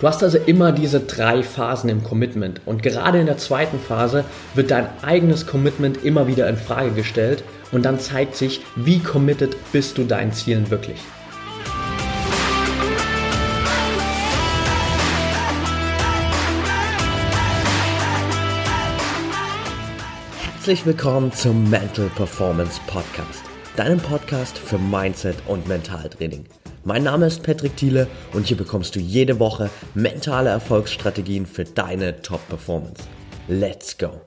Du hast also immer diese drei Phasen im Commitment und gerade in der zweiten Phase wird dein eigenes Commitment immer wieder in Frage gestellt und dann zeigt sich, wie committed bist du deinen Zielen wirklich. Herzlich willkommen zum Mental Performance Podcast, deinem Podcast für Mindset und Mentaltraining. Mein Name ist Patrick Thiele und hier bekommst du jede Woche mentale Erfolgsstrategien für deine Top-Performance. Let's go!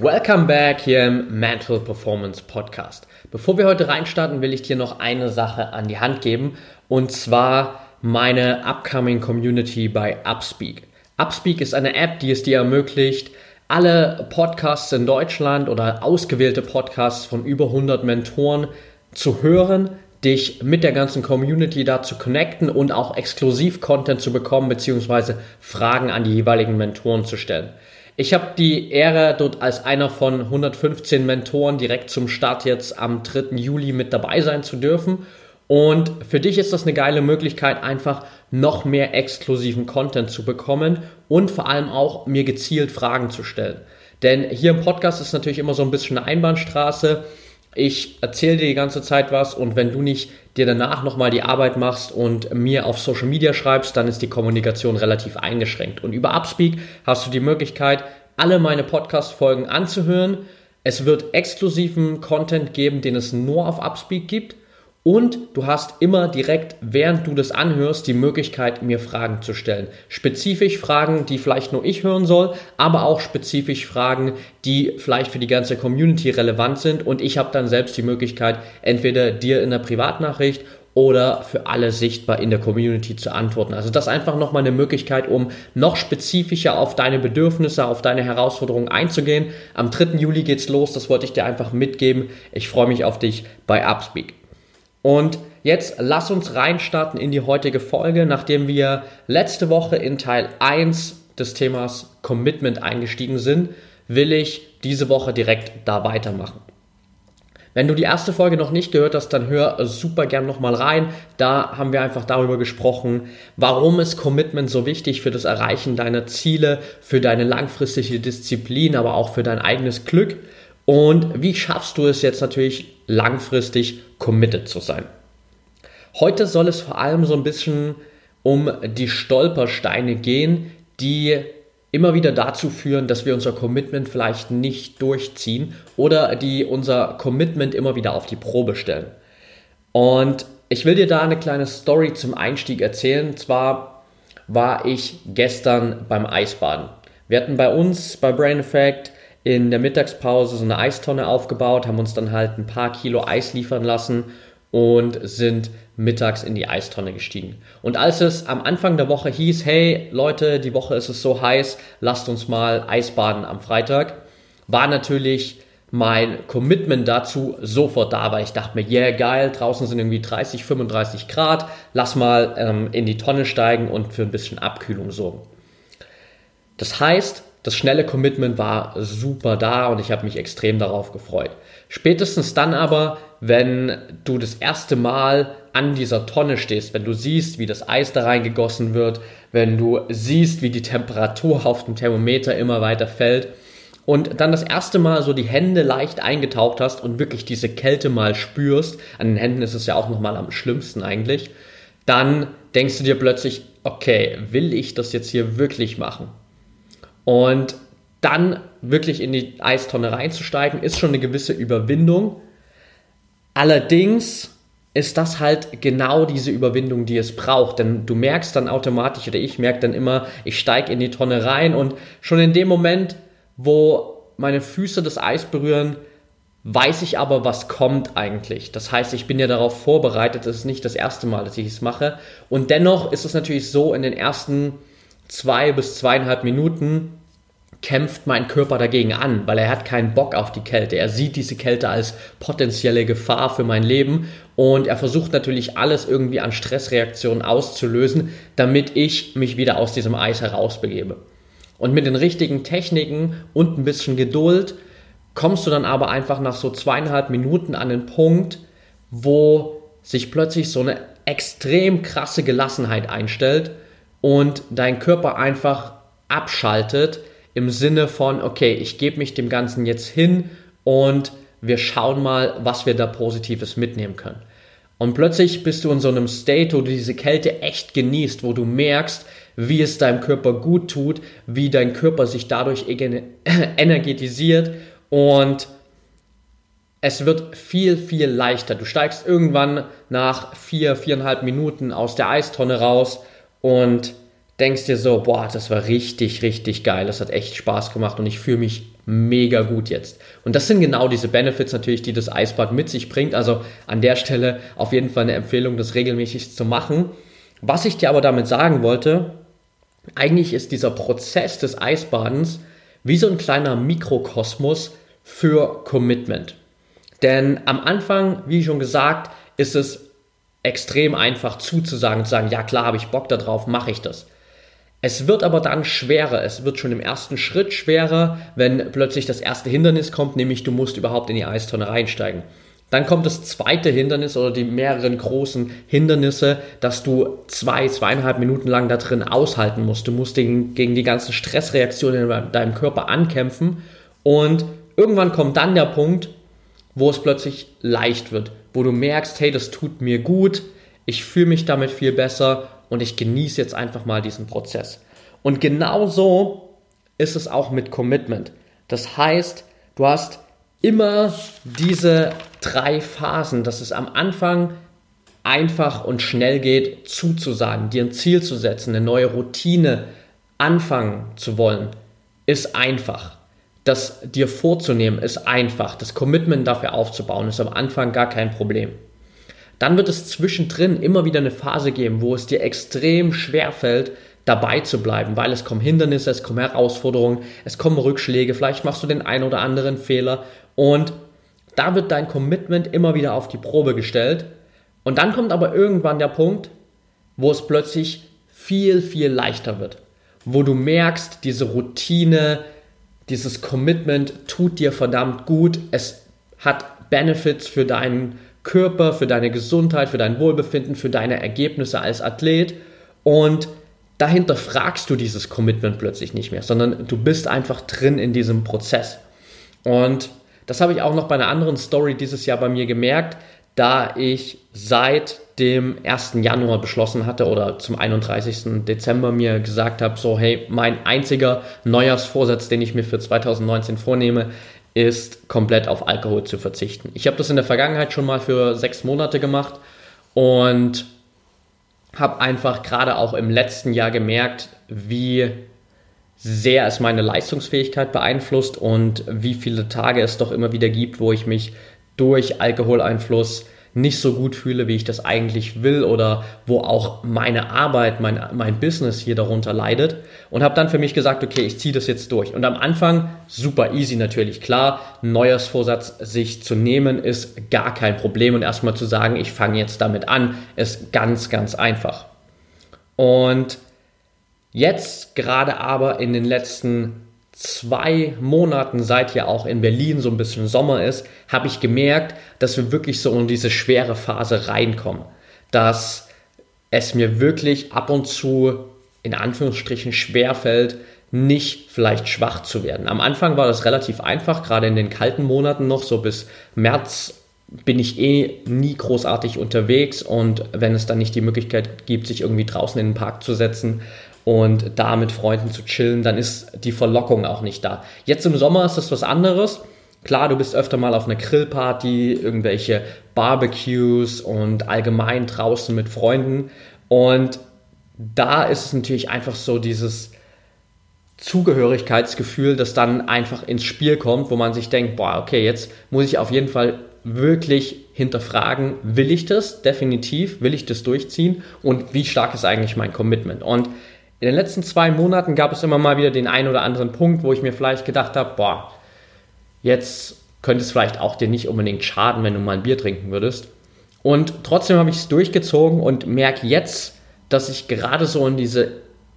Welcome back hier im Mental Performance Podcast. Bevor wir heute reinstarten, will ich dir noch eine Sache an die Hand geben und zwar meine upcoming Community bei Upspeak. Upspeak ist eine App, die es dir ermöglicht, alle Podcasts in Deutschland oder ausgewählte Podcasts von über 100 Mentoren zu hören, dich mit der ganzen Community da zu connecten und auch exklusiv Content zu bekommen, beziehungsweise Fragen an die jeweiligen Mentoren zu stellen. Ich habe die Ehre, dort als einer von 115 Mentoren direkt zum Start jetzt am 3. Juli mit dabei sein zu dürfen und für dich ist das eine geile Möglichkeit, einfach noch mehr exklusiven Content zu bekommen und vor allem auch mir gezielt Fragen zu stellen. Denn hier im Podcast ist natürlich immer so ein bisschen eine Einbahnstraße. Ich erzähle dir die ganze Zeit was und wenn du nicht dir danach nochmal die Arbeit machst und mir auf Social Media schreibst, dann ist die Kommunikation relativ eingeschränkt. Und über Upspeak hast du die Möglichkeit, alle meine Podcast-Folgen anzuhören. Es wird exklusiven Content geben, den es nur auf Upspeak gibt. Und du hast immer direkt, während du das anhörst, die Möglichkeit, mir Fragen zu stellen. Spezifisch Fragen, die vielleicht nur ich hören soll, aber auch spezifisch Fragen, die vielleicht für die ganze Community relevant sind. Und ich habe dann selbst die Möglichkeit, entweder dir in der Privatnachricht oder für alle sichtbar in der Community zu antworten. Also das ist einfach nochmal eine Möglichkeit, um noch spezifischer auf deine Bedürfnisse, auf deine Herausforderungen einzugehen. Am 3. Juli geht's los, das wollte ich dir einfach mitgeben. Ich freue mich auf dich bei Upspeak. Und jetzt lass uns reinstarten in die heutige Folge, nachdem wir letzte Woche in Teil 1 des Themas Commitment eingestiegen sind, will ich diese Woche direkt da weitermachen. Wenn du die erste Folge noch nicht gehört hast, dann hör super gern nochmal rein. Da haben wir einfach darüber gesprochen, warum ist Commitment so wichtig für das Erreichen deiner Ziele, für deine langfristige Disziplin, aber auch für dein eigenes Glück. Und wie schaffst du es jetzt natürlich langfristig committed zu sein? Heute soll es vor allem so ein bisschen um die Stolpersteine gehen, die immer wieder dazu führen, dass wir unser Commitment vielleicht nicht durchziehen oder die unser Commitment immer wieder auf die Probe stellen. Und ich will dir da eine kleine Story zum Einstieg erzählen. Und zwar war ich gestern beim Eisbaden. Wir hatten bei uns bei Brain Effect in der Mittagspause so eine Eistonne aufgebaut, haben uns dann halt ein paar Kilo Eis liefern lassen und sind mittags in die Eistonne gestiegen. Und als es am Anfang der Woche hieß, hey Leute, die Woche ist es so heiß, lasst uns mal Eisbaden am Freitag, war natürlich mein Commitment dazu sofort da, weil ich dachte mir, yeah, geil, draußen sind irgendwie 30, 35 Grad, lass mal ähm, in die Tonne steigen und für ein bisschen Abkühlung sorgen. Das heißt, das schnelle Commitment war super da und ich habe mich extrem darauf gefreut. Spätestens dann aber, wenn du das erste Mal an dieser Tonne stehst, wenn du siehst, wie das Eis da reingegossen wird, wenn du siehst, wie die Temperatur auf dem Thermometer immer weiter fällt und dann das erste Mal so die Hände leicht eingetaucht hast und wirklich diese Kälte mal spürst, an den Händen ist es ja auch nochmal am schlimmsten eigentlich, dann denkst du dir plötzlich, okay, will ich das jetzt hier wirklich machen? Und dann wirklich in die Eistonne reinzusteigen, ist schon eine gewisse Überwindung. Allerdings ist das halt genau diese Überwindung, die es braucht. Denn du merkst dann automatisch, oder ich merke dann immer, ich steige in die Tonne rein und schon in dem Moment, wo meine Füße das Eis berühren, weiß ich aber, was kommt eigentlich. Das heißt, ich bin ja darauf vorbereitet, es ist nicht das erste Mal, dass ich es mache. Und dennoch ist es natürlich so, in den ersten zwei bis zweieinhalb Minuten kämpft mein Körper dagegen an, weil er hat keinen Bock auf die Kälte. Er sieht diese Kälte als potenzielle Gefahr für mein Leben und er versucht natürlich alles irgendwie an Stressreaktionen auszulösen, damit ich mich wieder aus diesem Eis herausbegebe. Und mit den richtigen Techniken und ein bisschen Geduld kommst du dann aber einfach nach so zweieinhalb Minuten an den Punkt, wo sich plötzlich so eine extrem krasse Gelassenheit einstellt und dein Körper einfach abschaltet im Sinne von, okay, ich gebe mich dem Ganzen jetzt hin und wir schauen mal, was wir da Positives mitnehmen können. Und plötzlich bist du in so einem State, wo du diese Kälte echt genießt, wo du merkst, wie es deinem Körper gut tut, wie dein Körper sich dadurch energetisiert und es wird viel, viel leichter. Du steigst irgendwann nach vier, viereinhalb Minuten aus der Eistonne raus und denkst dir so, boah, das war richtig, richtig geil. Das hat echt Spaß gemacht und ich fühle mich mega gut jetzt. Und das sind genau diese Benefits natürlich, die das Eisbad mit sich bringt. Also an der Stelle auf jeden Fall eine Empfehlung, das regelmäßig zu machen. Was ich dir aber damit sagen wollte, eigentlich ist dieser Prozess des Eisbadens wie so ein kleiner Mikrokosmos für Commitment. Denn am Anfang, wie schon gesagt, ist es extrem einfach zuzusagen, zu sagen, ja klar, habe ich Bock darauf, mache ich das. Es wird aber dann schwerer. Es wird schon im ersten Schritt schwerer, wenn plötzlich das erste Hindernis kommt, nämlich du musst überhaupt in die Eistonne reinsteigen. Dann kommt das zweite Hindernis oder die mehreren großen Hindernisse, dass du zwei, zweieinhalb Minuten lang da drin aushalten musst. Du musst gegen, gegen die ganzen Stressreaktionen in deinem Körper ankämpfen und irgendwann kommt dann der Punkt, wo es plötzlich leicht wird, wo du merkst, hey, das tut mir gut, ich fühle mich damit viel besser und ich genieße jetzt einfach mal diesen Prozess. Und genauso ist es auch mit Commitment. Das heißt, du hast immer diese drei Phasen, dass es am Anfang einfach und schnell geht, zuzusagen, dir ein Ziel zu setzen, eine neue Routine anfangen zu wollen, ist einfach. Das dir vorzunehmen ist einfach. Das Commitment dafür aufzubauen ist am Anfang gar kein Problem. Dann wird es zwischendrin immer wieder eine Phase geben, wo es dir extrem schwer fällt, dabei zu bleiben, weil es kommen Hindernisse, es kommen Herausforderungen, es kommen Rückschläge, vielleicht machst du den einen oder anderen Fehler und da wird dein Commitment immer wieder auf die Probe gestellt. Und dann kommt aber irgendwann der Punkt, wo es plötzlich viel, viel leichter wird, wo du merkst, diese Routine, dieses Commitment tut dir verdammt gut, es hat Benefits für deinen Körper, für deine Gesundheit, für dein Wohlbefinden, für deine Ergebnisse als Athlet und dahinter fragst du dieses Commitment plötzlich nicht mehr, sondern du bist einfach drin in diesem Prozess. Und das habe ich auch noch bei einer anderen Story dieses Jahr bei mir gemerkt, da ich seit dem 1. Januar beschlossen hatte oder zum 31. Dezember mir gesagt habe, so hey, mein einziger Neujahrsvorsatz, den ich mir für 2019 vornehme, ist komplett auf Alkohol zu verzichten. Ich habe das in der Vergangenheit schon mal für sechs Monate gemacht und habe einfach gerade auch im letzten Jahr gemerkt, wie sehr es meine Leistungsfähigkeit beeinflusst und wie viele Tage es doch immer wieder gibt, wo ich mich durch Alkoholeinfluss nicht so gut fühle, wie ich das eigentlich will oder wo auch meine Arbeit, mein, mein Business hier darunter leidet und habe dann für mich gesagt, okay, ich ziehe das jetzt durch. Und am Anfang super easy natürlich, klar, Neujahrsvorsatz sich zu nehmen ist gar kein Problem und erstmal zu sagen, ich fange jetzt damit an, ist ganz, ganz einfach. Und jetzt gerade aber in den letzten zwei Monaten, seit ja auch in Berlin so ein bisschen Sommer ist, habe ich gemerkt, dass wir wirklich so in diese schwere Phase reinkommen. Dass es mir wirklich ab und zu in Anführungsstrichen schwerfällt, nicht vielleicht schwach zu werden. Am Anfang war das relativ einfach, gerade in den kalten Monaten noch, so bis März bin ich eh nie großartig unterwegs und wenn es dann nicht die Möglichkeit gibt, sich irgendwie draußen in den Park zu setzen und da mit Freunden zu chillen, dann ist die Verlockung auch nicht da. Jetzt im Sommer ist das was anderes. Klar, du bist öfter mal auf einer Grillparty, irgendwelche Barbecues und allgemein draußen mit Freunden. Und da ist es natürlich einfach so dieses Zugehörigkeitsgefühl, das dann einfach ins Spiel kommt, wo man sich denkt, boah, okay, jetzt muss ich auf jeden Fall wirklich hinterfragen, will ich das definitiv, will ich das durchziehen und wie stark ist eigentlich mein Commitment? Und in den letzten zwei Monaten gab es immer mal wieder den einen oder anderen Punkt, wo ich mir vielleicht gedacht habe, boah, jetzt könnte es vielleicht auch dir nicht unbedingt schaden, wenn du mal ein Bier trinken würdest. Und trotzdem habe ich es durchgezogen und merke jetzt, dass ich gerade so in diese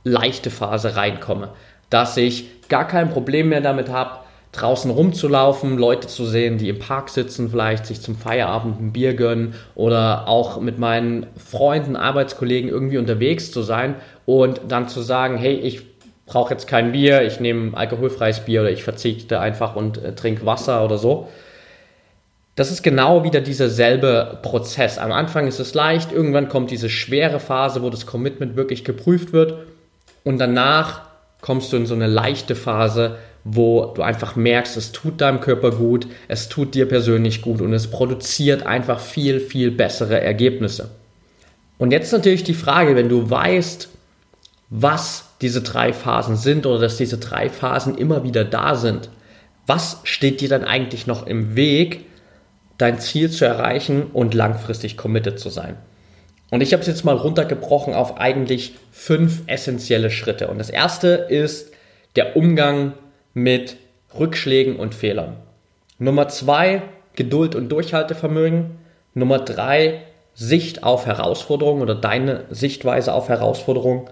leichte Phase reinkomme, dass ich gar kein Problem mehr damit habe, draußen rumzulaufen, Leute zu sehen, die im Park sitzen, vielleicht sich zum Feierabend ein Bier gönnen oder auch mit meinen Freunden, Arbeitskollegen irgendwie unterwegs zu sein und dann zu sagen, hey, ich brauche jetzt kein Bier, ich nehme alkoholfreies Bier oder ich verzichte einfach und äh, trinke Wasser oder so. Das ist genau wieder dieser selbe Prozess. Am Anfang ist es leicht, irgendwann kommt diese schwere Phase, wo das Commitment wirklich geprüft wird und danach kommst du in so eine leichte Phase, wo du einfach merkst, es tut deinem Körper gut, es tut dir persönlich gut und es produziert einfach viel, viel bessere Ergebnisse. Und jetzt natürlich die Frage, wenn du weißt, was diese drei Phasen sind oder dass diese drei Phasen immer wieder da sind, was steht dir dann eigentlich noch im Weg, dein Ziel zu erreichen und langfristig committed zu sein? Und ich habe es jetzt mal runtergebrochen auf eigentlich fünf essentielle Schritte. Und das erste ist der Umgang mit Rückschlägen und Fehlern. Nummer zwei, Geduld und Durchhaltevermögen. Nummer drei, Sicht auf Herausforderungen oder deine Sichtweise auf Herausforderungen.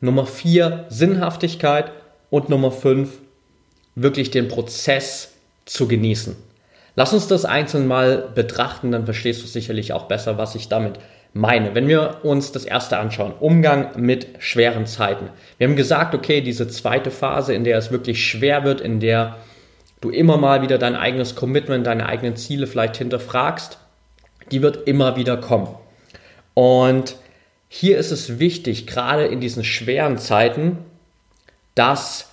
Nummer vier, Sinnhaftigkeit. Und Nummer fünf, wirklich den Prozess zu genießen. Lass uns das einzeln mal betrachten, dann verstehst du sicherlich auch besser, was ich damit meine. Wenn wir uns das erste anschauen, Umgang mit schweren Zeiten. Wir haben gesagt, okay, diese zweite Phase, in der es wirklich schwer wird, in der du immer mal wieder dein eigenes Commitment, deine eigenen Ziele vielleicht hinterfragst, die wird immer wieder kommen. Und hier ist es wichtig, gerade in diesen schweren Zeiten, dass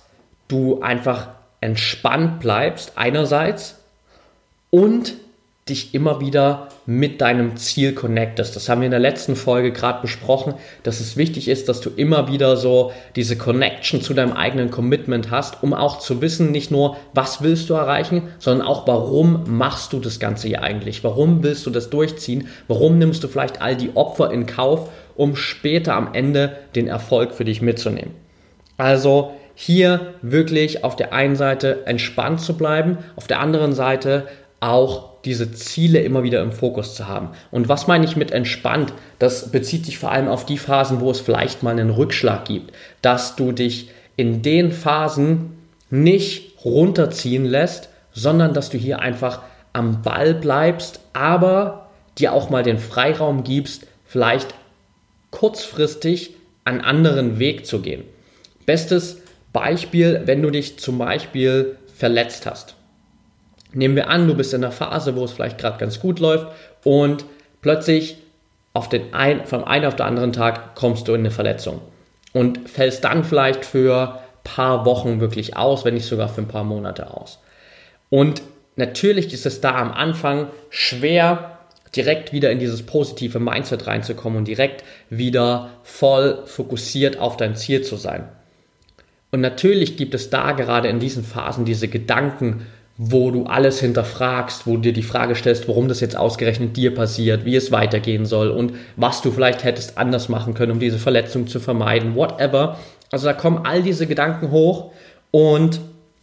du einfach entspannt bleibst einerseits und dich immer wieder mit deinem Ziel connectest. Das haben wir in der letzten Folge gerade besprochen, dass es wichtig ist, dass du immer wieder so diese Connection zu deinem eigenen Commitment hast, um auch zu wissen, nicht nur, was willst du erreichen, sondern auch, warum machst du das Ganze hier eigentlich? Warum willst du das durchziehen? Warum nimmst du vielleicht all die Opfer in Kauf, um später am Ende den Erfolg für dich mitzunehmen? Also hier wirklich auf der einen Seite entspannt zu bleiben, auf der anderen Seite auch diese Ziele immer wieder im Fokus zu haben. Und was meine ich mit entspannt? Das bezieht sich vor allem auf die Phasen, wo es vielleicht mal einen Rückschlag gibt, dass du dich in den Phasen nicht runterziehen lässt, sondern dass du hier einfach am Ball bleibst, aber dir auch mal den Freiraum gibst, vielleicht kurzfristig einen anderen Weg zu gehen. Bestes Beispiel, wenn du dich zum Beispiel verletzt hast. Nehmen wir an, du bist in einer Phase, wo es vielleicht gerade ganz gut läuft und plötzlich auf den ein, vom einen auf den anderen Tag kommst du in eine Verletzung und fällst dann vielleicht für ein paar Wochen wirklich aus, wenn nicht sogar für ein paar Monate aus. Und natürlich ist es da am Anfang schwer, direkt wieder in dieses positive Mindset reinzukommen und direkt wieder voll fokussiert auf dein Ziel zu sein. Und natürlich gibt es da gerade in diesen Phasen diese Gedanken, wo du alles hinterfragst, wo du dir die Frage stellst, warum das jetzt ausgerechnet dir passiert, wie es weitergehen soll und was du vielleicht hättest anders machen können, um diese Verletzung zu vermeiden, whatever. Also da kommen all diese Gedanken hoch und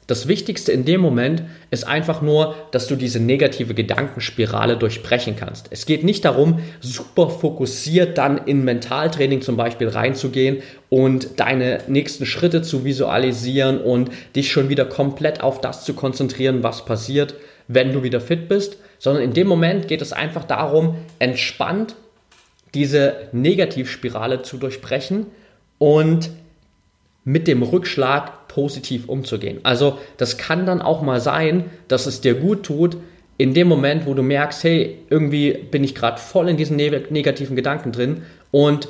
das Wichtigste in dem Moment ist einfach nur, dass du diese negative Gedankenspirale durchbrechen kannst. Es geht nicht darum, super fokussiert dann in Mentaltraining zum Beispiel reinzugehen und deine nächsten Schritte zu visualisieren und dich schon wieder komplett auf das zu konzentrieren, was passiert, wenn du wieder fit bist, sondern in dem Moment geht es einfach darum, entspannt diese Negativspirale zu durchbrechen und mit dem Rückschlag positiv umzugehen. Also das kann dann auch mal sein, dass es dir gut tut, in dem Moment, wo du merkst, hey, irgendwie bin ich gerade voll in diesen negativen Gedanken drin und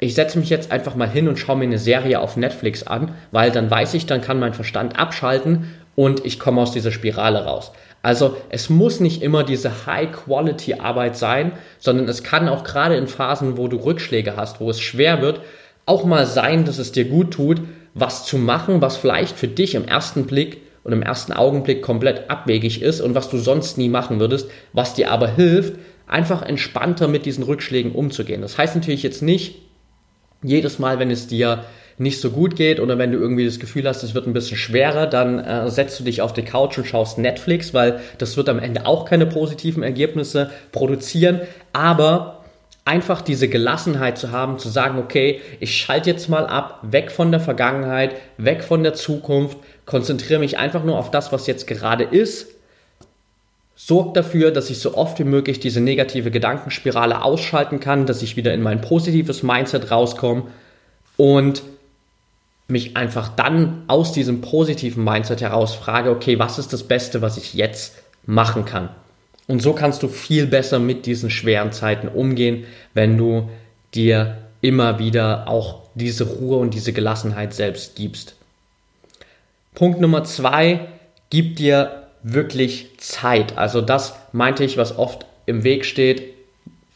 ich setze mich jetzt einfach mal hin und schaue mir eine Serie auf Netflix an, weil dann weiß ich, dann kann mein Verstand abschalten und ich komme aus dieser Spirale raus. Also es muss nicht immer diese High-Quality-Arbeit sein, sondern es kann auch gerade in Phasen, wo du Rückschläge hast, wo es schwer wird, auch mal sein, dass es dir gut tut, was zu machen, was vielleicht für dich im ersten Blick und im ersten Augenblick komplett abwegig ist und was du sonst nie machen würdest, was dir aber hilft, einfach entspannter mit diesen Rückschlägen umzugehen. Das heißt natürlich jetzt nicht, jedes Mal, wenn es dir nicht so gut geht oder wenn du irgendwie das Gefühl hast, es wird ein bisschen schwerer, dann äh, setzt du dich auf die Couch und schaust Netflix, weil das wird am Ende auch keine positiven Ergebnisse produzieren. Aber einfach diese Gelassenheit zu haben, zu sagen, okay, ich schalte jetzt mal ab, weg von der Vergangenheit, weg von der Zukunft, konzentriere mich einfach nur auf das, was jetzt gerade ist, sorgt dafür, dass ich so oft wie möglich diese negative Gedankenspirale ausschalten kann, dass ich wieder in mein positives Mindset rauskomme und mich einfach dann aus diesem positiven Mindset heraus frage, okay, was ist das Beste, was ich jetzt machen kann? Und so kannst du viel besser mit diesen schweren Zeiten umgehen, wenn du dir immer wieder auch diese Ruhe und diese Gelassenheit selbst gibst. Punkt Nummer zwei, gib dir wirklich Zeit. Also das meinte ich, was oft im Weg steht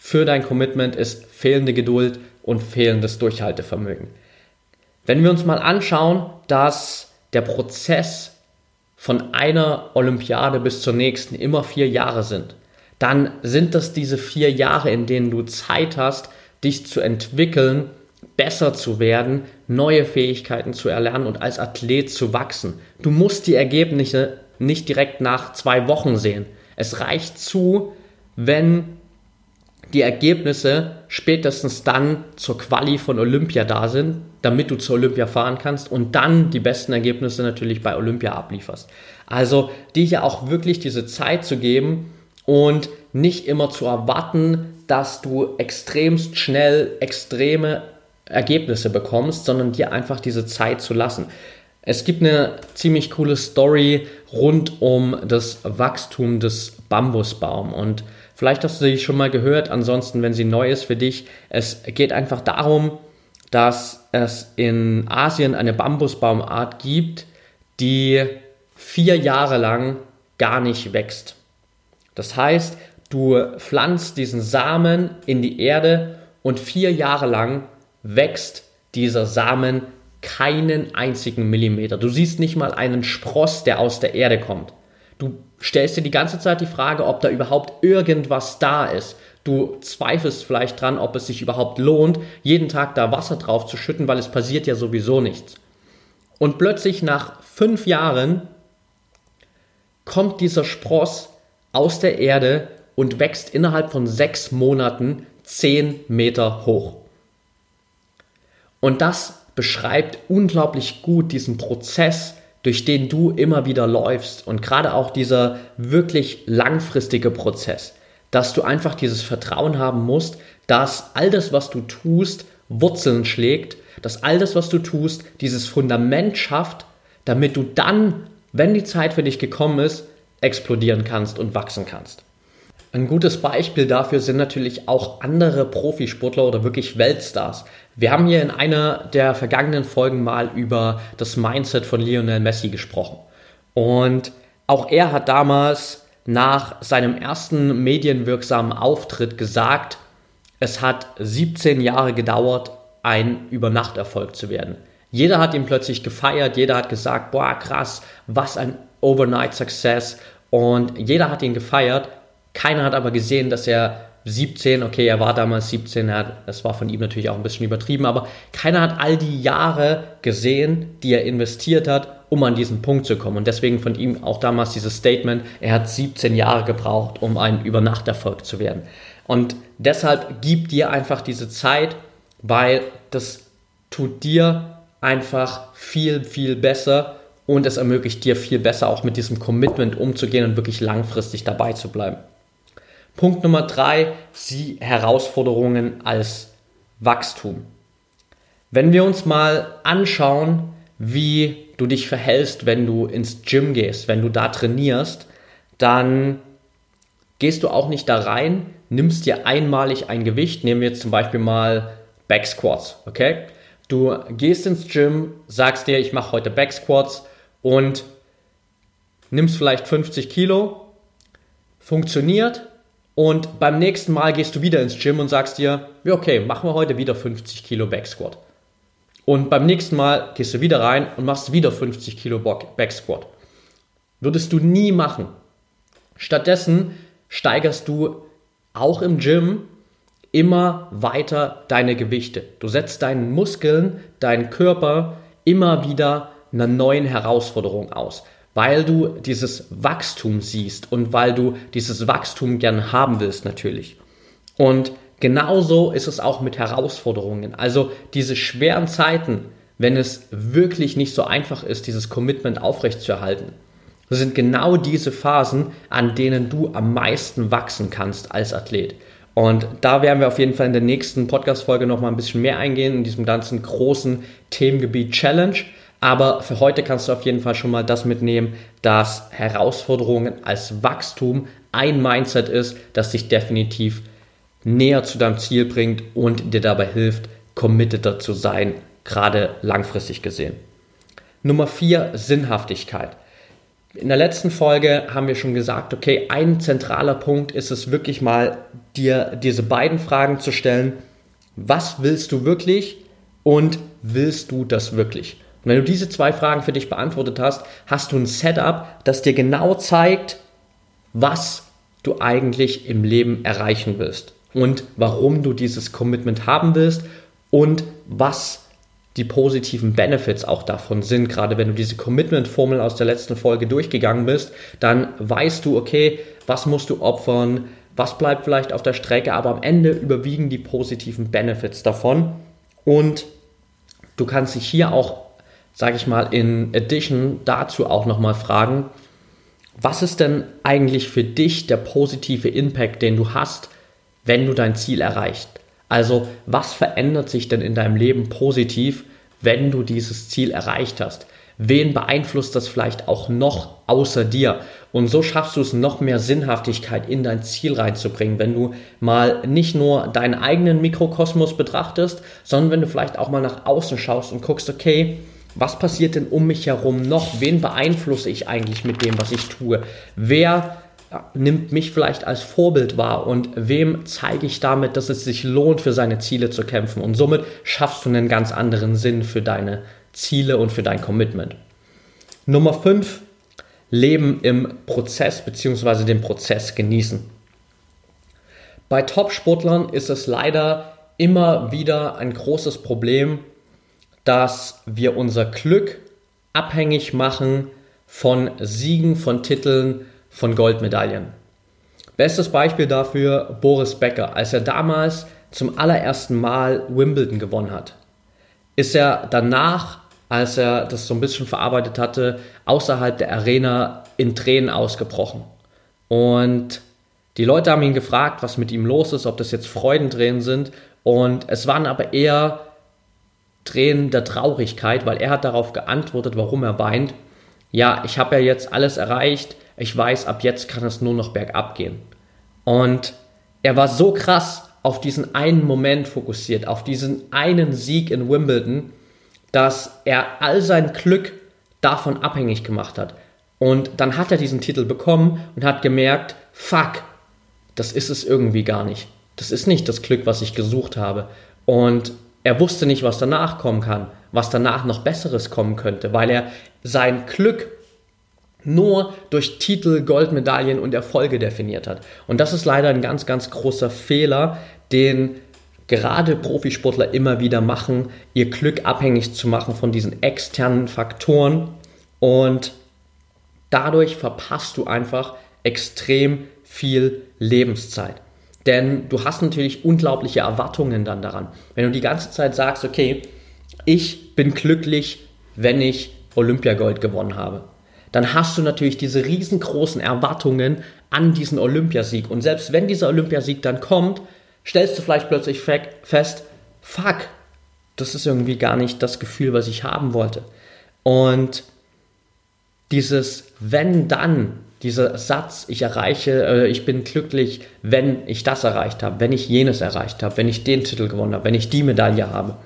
für dein Commitment ist fehlende Geduld und fehlendes Durchhaltevermögen. Wenn wir uns mal anschauen, dass der Prozess von einer Olympiade bis zur nächsten immer vier Jahre sind, dann sind das diese vier Jahre, in denen du Zeit hast, dich zu entwickeln, besser zu werden, neue Fähigkeiten zu erlernen und als Athlet zu wachsen. Du musst die Ergebnisse nicht direkt nach zwei Wochen sehen. Es reicht zu, wenn die Ergebnisse spätestens dann zur Quali von Olympia da sind, damit du zur Olympia fahren kannst und dann die besten Ergebnisse natürlich bei Olympia ablieferst. Also dir hier auch wirklich diese Zeit zu geben und nicht immer zu erwarten, dass du extremst schnell extreme Ergebnisse bekommst, sondern dir einfach diese Zeit zu lassen. Es gibt eine ziemlich coole Story rund um das Wachstum des Bambusbaums und Vielleicht hast du sie schon mal gehört, ansonsten, wenn sie neu ist für dich. Es geht einfach darum, dass es in Asien eine Bambusbaumart gibt, die vier Jahre lang gar nicht wächst. Das heißt, du pflanzt diesen Samen in die Erde und vier Jahre lang wächst dieser Samen keinen einzigen Millimeter. Du siehst nicht mal einen Spross, der aus der Erde kommt. Du stellst dir die ganze Zeit die Frage, ob da überhaupt irgendwas da ist. Du zweifelst vielleicht dran, ob es sich überhaupt lohnt, jeden Tag da Wasser drauf zu schütten, weil es passiert ja sowieso nichts. Und plötzlich nach fünf Jahren kommt dieser Spross aus der Erde und wächst innerhalb von sechs Monaten zehn Meter hoch. Und das beschreibt unglaublich gut diesen Prozess, durch den du immer wieder läufst und gerade auch dieser wirklich langfristige Prozess, dass du einfach dieses Vertrauen haben musst, dass all das, was du tust, Wurzeln schlägt, dass all das, was du tust, dieses Fundament schafft, damit du dann, wenn die Zeit für dich gekommen ist, explodieren kannst und wachsen kannst. Ein gutes Beispiel dafür sind natürlich auch andere Profisportler oder wirklich Weltstars. Wir haben hier in einer der vergangenen Folgen mal über das Mindset von Lionel Messi gesprochen. Und auch er hat damals nach seinem ersten medienwirksamen Auftritt gesagt, es hat 17 Jahre gedauert, ein Übernachterfolg zu werden. Jeder hat ihn plötzlich gefeiert, jeder hat gesagt, boah, krass, was ein Overnight Success. Und jeder hat ihn gefeiert, keiner hat aber gesehen, dass er 17, okay, er war damals 17, hat, das war von ihm natürlich auch ein bisschen übertrieben, aber keiner hat all die Jahre gesehen, die er investiert hat, um an diesen Punkt zu kommen. Und deswegen von ihm auch damals dieses Statement, er hat 17 Jahre gebraucht, um ein Übernachterfolg zu werden. Und deshalb gib dir einfach diese Zeit, weil das tut dir einfach viel, viel besser und es ermöglicht dir viel besser auch mit diesem Commitment umzugehen und wirklich langfristig dabei zu bleiben. Punkt Nummer drei, sieh Herausforderungen als Wachstum. Wenn wir uns mal anschauen, wie du dich verhältst, wenn du ins Gym gehst, wenn du da trainierst, dann gehst du auch nicht da rein, nimmst dir einmalig ein Gewicht, nehmen wir jetzt zum Beispiel mal Back Squats, okay? Du gehst ins Gym, sagst dir, ich mache heute Back Squats und nimmst vielleicht 50 Kilo, funktioniert, und beim nächsten Mal gehst du wieder ins Gym und sagst dir, ja, okay, machen wir heute wieder 50 Kilo Back Squat. Und beim nächsten Mal gehst du wieder rein und machst wieder 50 Kilo Back Squat. Würdest du nie machen. Stattdessen steigerst du auch im Gym immer weiter deine Gewichte. Du setzt deinen Muskeln, deinen Körper immer wieder einer neuen Herausforderung aus weil du dieses Wachstum siehst und weil du dieses Wachstum gern haben willst natürlich. Und Genauso ist es auch mit Herausforderungen. Also diese schweren Zeiten, wenn es wirklich nicht so einfach ist, dieses Commitment aufrechtzuerhalten, sind genau diese Phasen, an denen du am meisten wachsen kannst als Athlet. Und da werden wir auf jeden Fall in der nächsten Podcast-Folge nochmal ein bisschen mehr eingehen, in diesem ganzen großen Themengebiet Challenge. Aber für heute kannst du auf jeden Fall schon mal das mitnehmen, dass Herausforderungen als Wachstum ein Mindset ist, das dich definitiv näher zu deinem Ziel bringt und dir dabei hilft, committed zu sein, gerade langfristig gesehen. Nummer vier, Sinnhaftigkeit. In der letzten Folge haben wir schon gesagt, okay, ein zentraler Punkt ist es wirklich mal, dir diese beiden Fragen zu stellen. Was willst du wirklich und willst du das wirklich? Und wenn du diese zwei Fragen für dich beantwortet hast, hast du ein Setup, das dir genau zeigt, was du eigentlich im Leben erreichen willst und warum du dieses Commitment haben willst und was die positiven Benefits auch davon sind. Gerade wenn du diese Commitment-Formel aus der letzten Folge durchgegangen bist, dann weißt du, okay, was musst du opfern, was bleibt vielleicht auf der Strecke, aber am Ende überwiegen die positiven Benefits davon. Und du kannst dich hier auch, sage ich mal, in Addition dazu auch nochmal fragen, was ist denn eigentlich für dich der positive Impact, den du hast, wenn du dein Ziel erreichst? Also was verändert sich denn in deinem Leben positiv, wenn du dieses Ziel erreicht hast? Wen beeinflusst das vielleicht auch noch außer dir? Und so schaffst du es noch mehr Sinnhaftigkeit in dein Ziel reinzubringen, wenn du mal nicht nur deinen eigenen Mikrokosmos betrachtest, sondern wenn du vielleicht auch mal nach außen schaust und guckst, okay, was passiert denn um mich herum noch? Wen beeinflusse ich eigentlich mit dem, was ich tue? Wer nimmt mich vielleicht als Vorbild wahr und wem zeige ich damit, dass es sich lohnt, für seine Ziele zu kämpfen. Und somit schaffst du einen ganz anderen Sinn für deine Ziele und für dein Commitment. Nummer 5, Leben im Prozess bzw. den Prozess genießen. Bei Top-Sportlern ist es leider immer wieder ein großes Problem, dass wir unser Glück abhängig machen von Siegen, von Titeln, von Goldmedaillen. Bestes Beispiel dafür Boris Becker, als er damals zum allerersten Mal Wimbledon gewonnen hat. Ist er danach, als er das so ein bisschen verarbeitet hatte, außerhalb der Arena in Tränen ausgebrochen. Und die Leute haben ihn gefragt, was mit ihm los ist, ob das jetzt Freudentränen sind. Und es waren aber eher Tränen der Traurigkeit, weil er hat darauf geantwortet, warum er weint. Ja, ich habe ja jetzt alles erreicht, ich weiß, ab jetzt kann es nur noch bergab gehen. Und er war so krass auf diesen einen Moment fokussiert, auf diesen einen Sieg in Wimbledon, dass er all sein Glück davon abhängig gemacht hat. Und dann hat er diesen Titel bekommen und hat gemerkt, fuck, das ist es irgendwie gar nicht. Das ist nicht das Glück, was ich gesucht habe. Und er wusste nicht, was danach kommen kann, was danach noch Besseres kommen könnte, weil er sein Glück nur durch Titel, Goldmedaillen und Erfolge definiert hat. Und das ist leider ein ganz, ganz großer Fehler, den gerade Profisportler immer wieder machen, ihr Glück abhängig zu machen von diesen externen Faktoren. Und dadurch verpasst du einfach extrem viel Lebenszeit. Denn du hast natürlich unglaubliche Erwartungen dann daran. Wenn du die ganze Zeit sagst, okay, ich bin glücklich, wenn ich Olympiagold gewonnen habe dann hast du natürlich diese riesengroßen Erwartungen an diesen Olympiasieg. Und selbst wenn dieser Olympiasieg dann kommt, stellst du vielleicht plötzlich fest, fuck, das ist irgendwie gar nicht das Gefühl, was ich haben wollte. Und dieses wenn dann, dieser Satz, ich erreiche, äh, ich bin glücklich, wenn ich das erreicht habe, wenn ich jenes erreicht habe, wenn ich den Titel gewonnen habe, wenn ich die Medaille habe.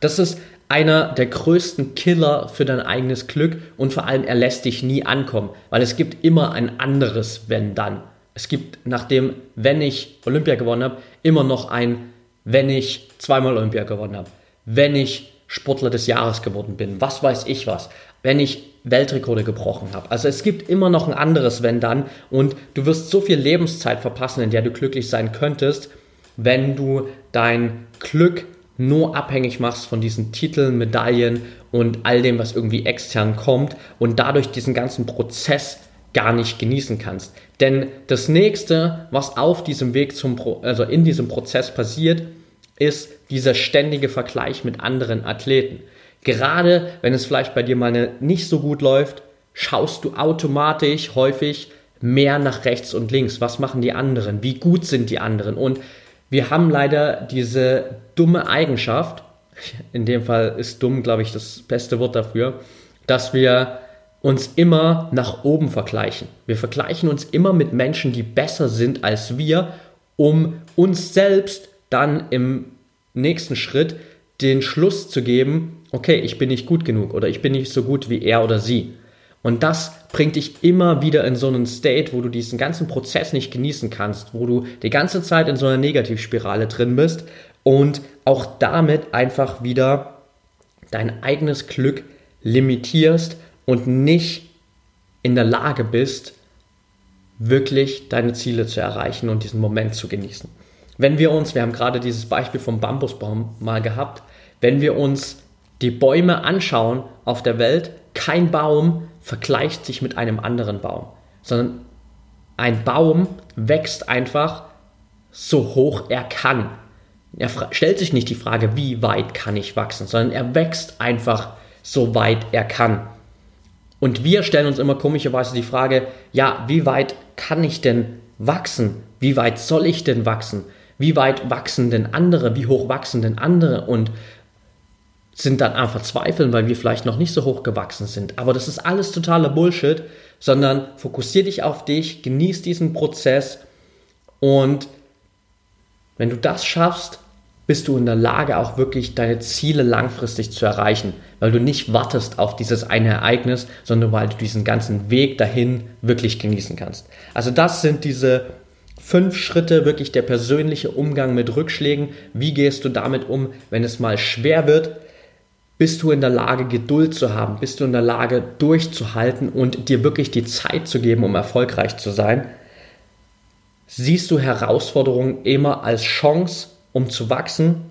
Das ist einer der größten Killer für dein eigenes Glück und vor allem er lässt dich nie ankommen, weil es gibt immer ein anderes wenn dann. Es gibt nachdem, wenn ich Olympia gewonnen habe, immer noch ein, wenn ich zweimal Olympia gewonnen habe, wenn ich Sportler des Jahres geworden bin, was weiß ich was, wenn ich Weltrekorde gebrochen habe. Also es gibt immer noch ein anderes wenn dann und du wirst so viel Lebenszeit verpassen, in der du glücklich sein könntest, wenn du dein Glück nur abhängig machst von diesen Titeln, Medaillen und all dem, was irgendwie extern kommt und dadurch diesen ganzen Prozess gar nicht genießen kannst. Denn das nächste, was auf diesem Weg zum, Pro also in diesem Prozess passiert, ist dieser ständige Vergleich mit anderen Athleten. Gerade wenn es vielleicht bei dir mal nicht so gut läuft, schaust du automatisch häufig mehr nach rechts und links. Was machen die anderen? Wie gut sind die anderen? Und wir haben leider diese dumme Eigenschaft, in dem Fall ist dumm, glaube ich, das beste Wort dafür, dass wir uns immer nach oben vergleichen. Wir vergleichen uns immer mit Menschen, die besser sind als wir, um uns selbst dann im nächsten Schritt den Schluss zu geben, okay, ich bin nicht gut genug oder ich bin nicht so gut wie er oder sie. Und das bringt dich immer wieder in so einen State, wo du diesen ganzen Prozess nicht genießen kannst, wo du die ganze Zeit in so einer Negativspirale drin bist und auch damit einfach wieder dein eigenes Glück limitierst und nicht in der Lage bist, wirklich deine Ziele zu erreichen und diesen Moment zu genießen. Wenn wir uns, wir haben gerade dieses Beispiel vom Bambusbaum mal gehabt, wenn wir uns die Bäume anschauen auf der Welt, kein Baum vergleicht sich mit einem anderen Baum, sondern ein Baum wächst einfach so hoch er kann. Er stellt sich nicht die Frage, wie weit kann ich wachsen, sondern er wächst einfach so weit er kann. Und wir stellen uns immer komischerweise die Frage, ja, wie weit kann ich denn wachsen? Wie weit soll ich denn wachsen? Wie weit wachsen denn andere? Wie hoch wachsen denn andere? Und sind dann am Verzweifeln, weil wir vielleicht noch nicht so hoch gewachsen sind. Aber das ist alles totaler Bullshit, sondern fokussier dich auf dich, genieß diesen Prozess und wenn du das schaffst, bist du in der Lage, auch wirklich deine Ziele langfristig zu erreichen, weil du nicht wartest auf dieses eine Ereignis, sondern weil du diesen ganzen Weg dahin wirklich genießen kannst. Also das sind diese fünf Schritte, wirklich der persönliche Umgang mit Rückschlägen. Wie gehst du damit um, wenn es mal schwer wird? Bist du in der Lage, Geduld zu haben? Bist du in der Lage, durchzuhalten und dir wirklich die Zeit zu geben, um erfolgreich zu sein? Siehst du Herausforderungen immer als Chance um zu wachsen,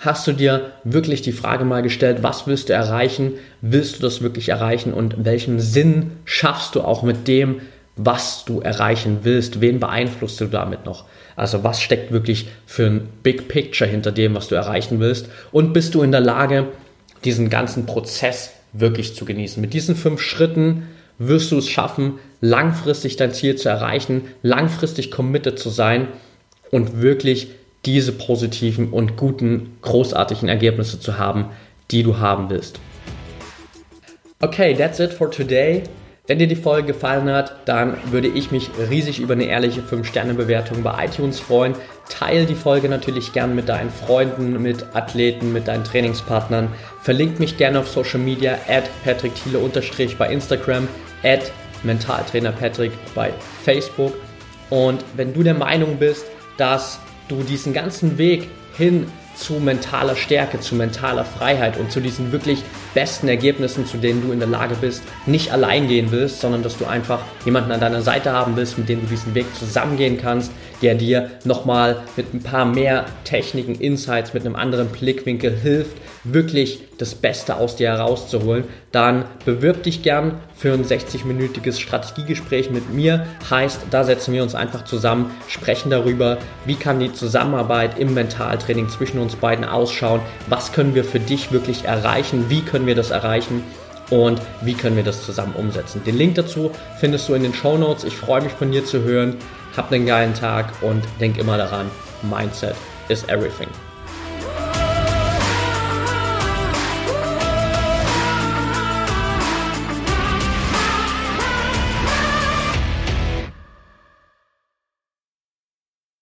hast du dir wirklich die Frage mal gestellt, was willst du erreichen? Willst du das wirklich erreichen? Und welchen Sinn schaffst du auch mit dem, was du erreichen willst? Wen beeinflusst du damit noch? Also was steckt wirklich für ein Big Picture hinter dem, was du erreichen willst? Und bist du in der Lage, diesen ganzen Prozess wirklich zu genießen? Mit diesen fünf Schritten wirst du es schaffen, langfristig dein Ziel zu erreichen, langfristig committed zu sein und wirklich diese positiven und guten, großartigen Ergebnisse zu haben, die du haben willst. Okay, that's it for today. Wenn dir die Folge gefallen hat, dann würde ich mich riesig über eine ehrliche 5-Sterne-Bewertung bei iTunes freuen. Teil die Folge natürlich gern mit deinen Freunden, mit Athleten, mit deinen Trainingspartnern. Verlink mich gerne auf Social Media at Patrick Thiele bei Instagram, at Mentaltrainer Patrick bei Facebook. Und wenn du der Meinung bist, dass du diesen ganzen Weg hin zu mentaler Stärke, zu mentaler Freiheit und zu diesen wirklich besten Ergebnissen, zu denen du in der Lage bist, nicht allein gehen willst, sondern dass du einfach jemanden an deiner Seite haben willst, mit dem du diesen Weg zusammengehen kannst, der dir nochmal mit ein paar mehr Techniken, Insights, mit einem anderen Blickwinkel hilft, wirklich das Beste aus dir herauszuholen, dann bewirb dich gern für ein 60-minütiges Strategiegespräch mit mir. Heißt, da setzen wir uns einfach zusammen, sprechen darüber, wie kann die Zusammenarbeit im Mentaltraining zwischen uns beiden ausschauen, was können wir für dich wirklich erreichen, wie können wir das erreichen und wie können wir das zusammen umsetzen. Den Link dazu findest du in den Show Notes. Ich freue mich von dir zu hören. Hab einen geilen Tag und denk immer daran, Mindset is everything.